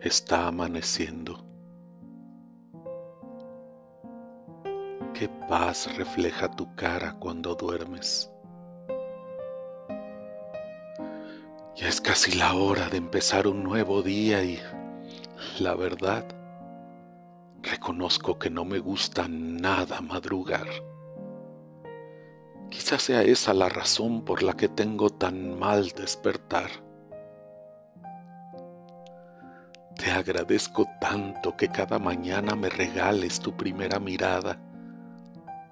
está amaneciendo. Qué paz refleja tu cara cuando duermes. Ya es casi la hora de empezar un nuevo día y la verdad, reconozco que no me gusta nada madrugar. Quizás sea esa la razón por la que tengo tan mal despertar. Te agradezco tanto que cada mañana me regales tu primera mirada,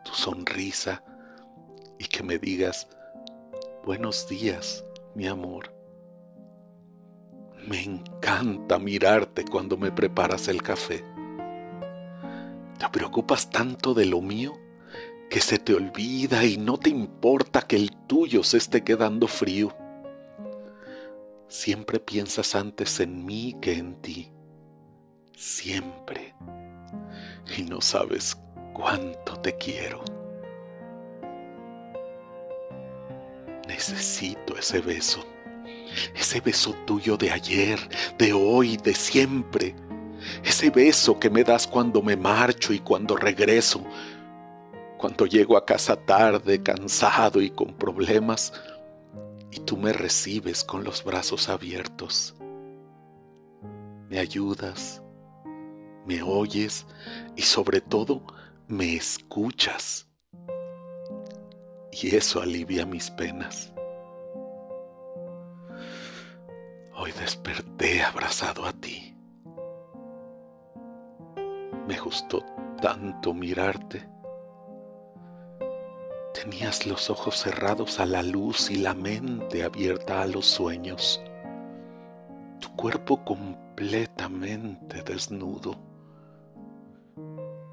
tu sonrisa y que me digas, buenos días, mi amor. Me encanta mirarte cuando me preparas el café. Te preocupas tanto de lo mío que se te olvida y no te importa que el tuyo se esté quedando frío. Siempre piensas antes en mí que en ti. Siempre. Y no sabes cuánto te quiero. Necesito ese beso. Ese beso tuyo de ayer, de hoy, de siempre. Ese beso que me das cuando me marcho y cuando regreso cuando llego a casa tarde, cansado y con problemas, y tú me recibes con los brazos abiertos. Me ayudas, me oyes y sobre todo me escuchas. Y eso alivia mis penas. Hoy desperté abrazado a ti. Me gustó tanto mirarte Tenías los ojos cerrados a la luz y la mente abierta a los sueños. Tu cuerpo completamente desnudo.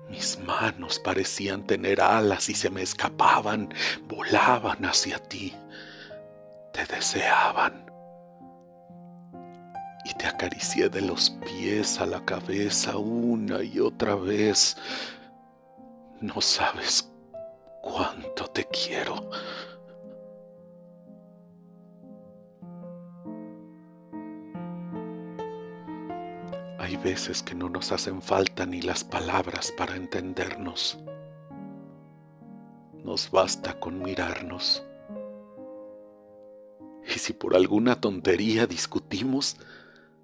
Mis manos parecían tener alas y se me escapaban, volaban hacia ti. Te deseaban. Y te acaricié de los pies a la cabeza una y otra vez. No sabes cuánto te quiero. Hay veces que no nos hacen falta ni las palabras para entendernos. Nos basta con mirarnos. Y si por alguna tontería discutimos,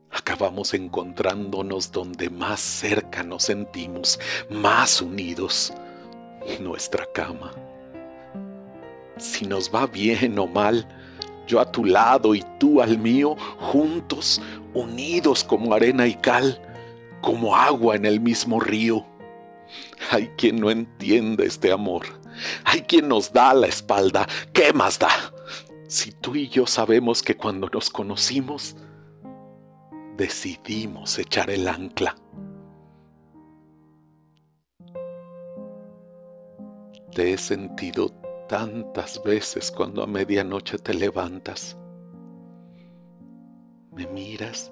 acabamos encontrándonos donde más cerca nos sentimos, más unidos nuestra cama. Si nos va bien o mal, yo a tu lado y tú al mío, juntos, unidos como arena y cal, como agua en el mismo río. Hay quien no entiende este amor. Hay quien nos da la espalda. ¿Qué más da? Si tú y yo sabemos que cuando nos conocimos, decidimos echar el ancla. Te he sentido tantas veces cuando a medianoche te levantas. Me miras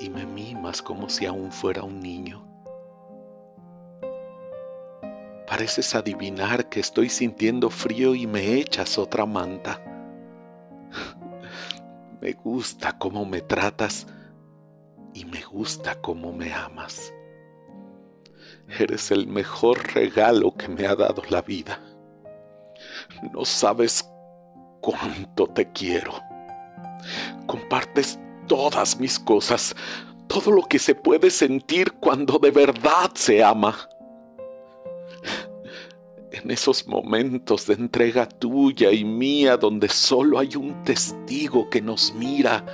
y me mimas como si aún fuera un niño. Pareces adivinar que estoy sintiendo frío y me echas otra manta. Me gusta cómo me tratas y me gusta cómo me amas. Eres el mejor regalo que me ha dado la vida. No sabes cuánto te quiero. Compartes todas mis cosas, todo lo que se puede sentir cuando de verdad se ama. En esos momentos de entrega tuya y mía donde solo hay un testigo que nos mira,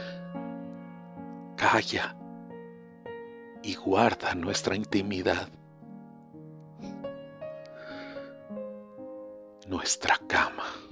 calla y guarda nuestra intimidad. Nuestra cama.